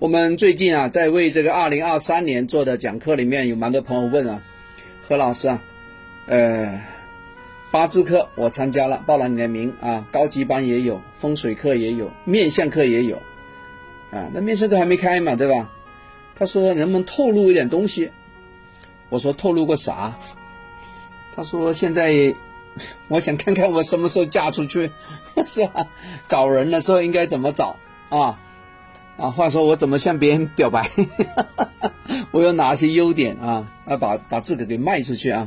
我们最近啊，在为这个二零二三年做的讲课里面，有蛮多朋友问啊，何老师啊，呃，八字课我参加了，报了你的名啊，高级班也有，风水课也有，面相课也有，啊，那面相课还没开嘛，对吧？他说能不能透露一点东西？我说透露个啥？他说现在 我想看看我什么时候嫁出去，是吧？找人的时候应该怎么找啊？啊，话说我怎么向别人表白？我有哪些优点啊？要把把自己给卖出去啊？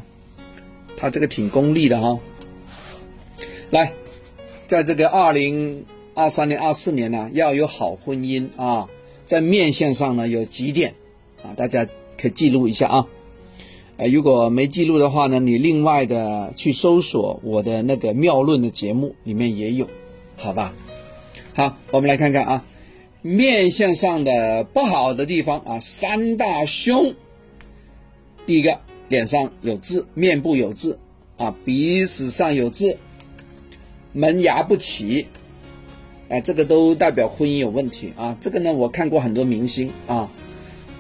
他这个挺功利的哈。来，在这个二零二三年、二四年呢，要有好婚姻啊，在面相上呢有几点啊，大家可以记录一下啊。呃，如果没记录的话呢，你另外的去搜索我的那个妙论的节目里面也有，好吧？好，我们来看看啊。面相上的不好的地方啊，三大凶。第一个，脸上有痣，面部有痣啊，鼻子上有痣，门牙不齐，哎，这个都代表婚姻有问题啊。这个呢，我看过很多明星啊，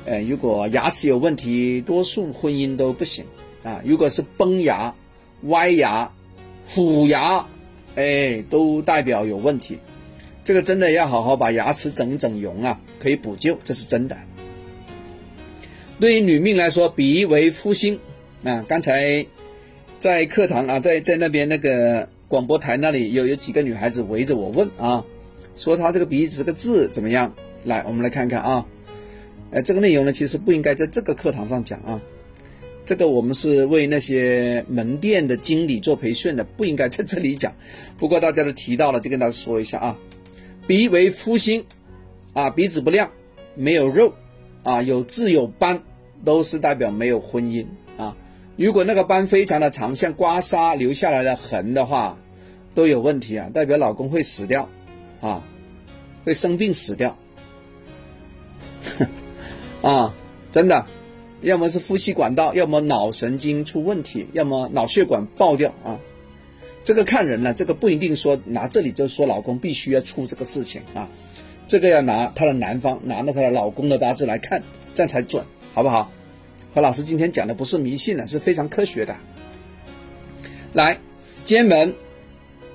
哎，如果牙齿有问题，多数婚姻都不行啊。如果是崩牙、歪牙、虎牙，哎，都代表有问题。这个真的要好好把牙齿整整容啊，可以补救，这是真的。对于女命来说，鼻为夫星啊。刚才在课堂啊，在在那边那个广播台那里，有有几个女孩子围着我问啊，说她这个鼻子这个痣怎么样？来，我们来看看啊。呃，这个内容呢，其实不应该在这个课堂上讲啊。这个我们是为那些门店的经理做培训的，不应该在这里讲。不过大家都提到了，就跟大家说一下啊。鼻为夫星，啊，鼻子不亮，没有肉，啊，有痣有斑，都是代表没有婚姻啊。如果那个斑非常的长，像刮痧留下来的痕的话，都有问题啊，代表老公会死掉，啊，会生病死掉，啊，真的，要么是呼吸管道，要么脑神经出问题，要么脑血管爆掉啊。这个看人了，这个不一定说拿这里就说老公必须要出这个事情啊，这个要拿他的男方拿那个老公的八字来看，这样才准，好不好？何老师今天讲的不是迷信的，是非常科学的。来，肩门，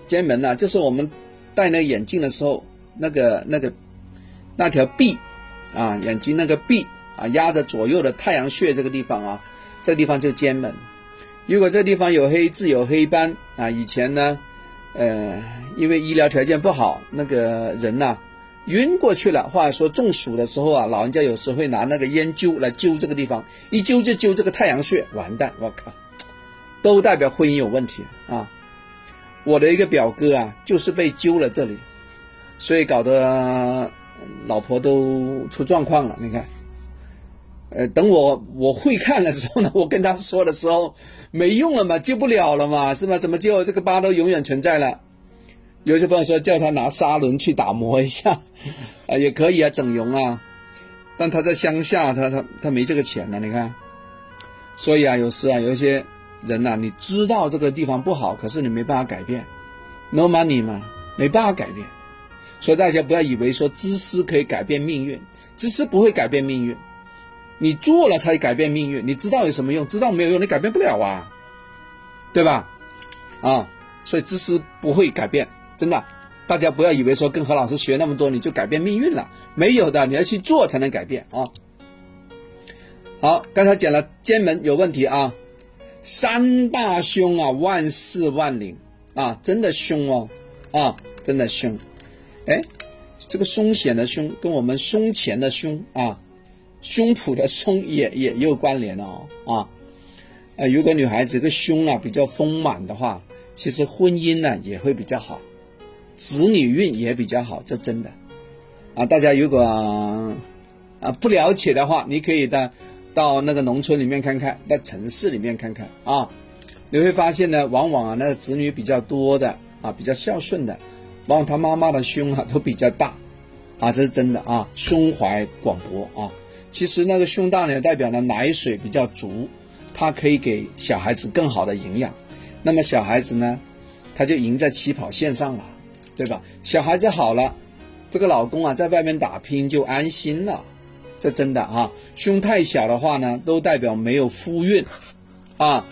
肩门呢，就是我们戴那眼镜的时候，那个那个那条臂啊，眼睛那个臂啊，压着左右的太阳穴这个地方啊，这个地方就肩门。如果这地方有黑痣有黑斑啊，以前呢，呃，因为医疗条件不好，那个人呐晕过去了，或者说中暑的时候啊，老人家有时会拿那个烟灸来灸这个地方，一灸就灸这个太阳穴，完蛋，我靠，都代表婚姻有问题啊！我的一个表哥啊，就是被灸了这里，所以搞得老婆都出状况了，你看。呃，等我我会看的时候呢，我跟他说的时候没用了嘛，救不了了嘛，是吧？怎么救？这个疤都永远存在了。有些朋友说叫他拿砂轮去打磨一下，啊，也可以啊，整容啊。但他在乡下，他他他没这个钱呢，你看。所以啊，有时啊，有一些人呐，你知道这个地方不好，可是你没办法改变，no money 嘛，没办法改变。所以大家不要以为说知识可以改变命运，知识不会改变命运。你做了才改变命运，你知道有什么用？知道没有用，你改变不了啊，对吧？啊，所以知识不会改变，真的，大家不要以为说跟何老师学那么多你就改变命运了，没有的，你要去做才能改变啊。好，刚才讲了肩门有问题啊，三大凶啊，万事万灵啊，真的凶哦，啊，真的凶，哎，这个凶险的凶跟我们胸前的凶啊。胸脯的胸也也有关联哦啊，呃，如果女孩子个胸啊比较丰满的话，其实婚姻呢也会比较好，子女运也比较好，这真的啊。大家如果啊不了解的话，你可以到到那个农村里面看看，到城市里面看看啊，你会发现呢，往往啊那个子女比较多的啊，比较孝顺的，往往他妈妈的胸啊都比较大啊，这是真的啊，胸怀广博啊。其实那个胸大呢，代表呢奶水比较足，它可以给小孩子更好的营养。那么小孩子呢，他就赢在起跑线上了，对吧？小孩子好了，这个老公啊，在外面打拼就安心了，这真的哈。胸太小的话呢，都代表没有夫运啊。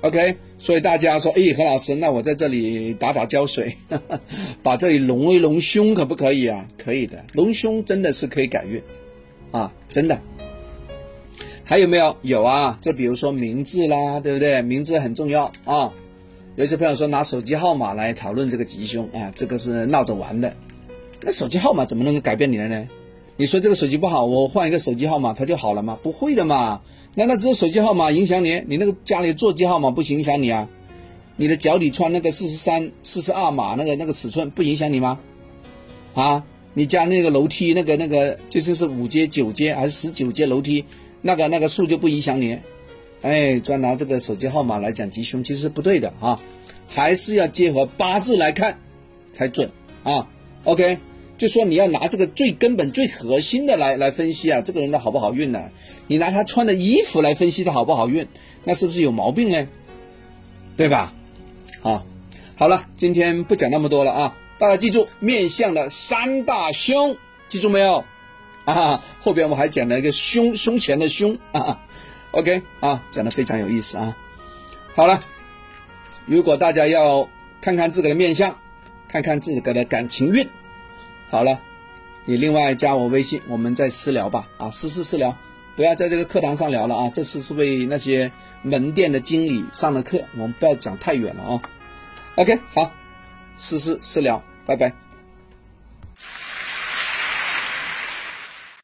OK，所以大家说，哎，何老师，那我在这里打打胶水，把这里隆一隆胸，可不可以啊？可以的，隆胸真的是可以改运啊，真的。还有没有？有啊，就比如说名字啦，对不对？名字很重要啊。有些朋友说拿手机号码来讨论这个吉凶啊，这个是闹着玩的。那手机号码怎么能够改变你的呢？你说这个手机不好，我换一个手机号码，它就好了吗？不会的嘛。难道只有手机号码影响你？你那个家里座机号码不影响你啊？你的脚底穿那个四十三、四十二码那个那个尺寸不影响你吗？啊，你家那个楼梯那个那个就是是五阶、九阶还是十九阶楼梯，那个那个数就不影响你？哎，专拿这个手机号码来讲吉凶，其实是不对的啊，还是要结合八字来看才准啊。OK。就说你要拿这个最根本、最核心的来来分析啊，这个人的好不好运呢？你拿他穿的衣服来分析他好不好运，那是不是有毛病呢？对吧？啊，好了，今天不讲那么多了啊，大家记住面相的三大凶，记住没有？啊，后边我还讲了一个胸胸前的胸啊，OK 啊，讲的非常有意思啊。好了，如果大家要看看自个的面相，看看自个的感情运。好了，你另外加我微信，我们再私聊吧。啊，私私私聊，不要在这个课堂上聊了啊。这次是为那些门店的经理上的课，我们不要讲太远了啊。OK，好，私私私聊，拜拜。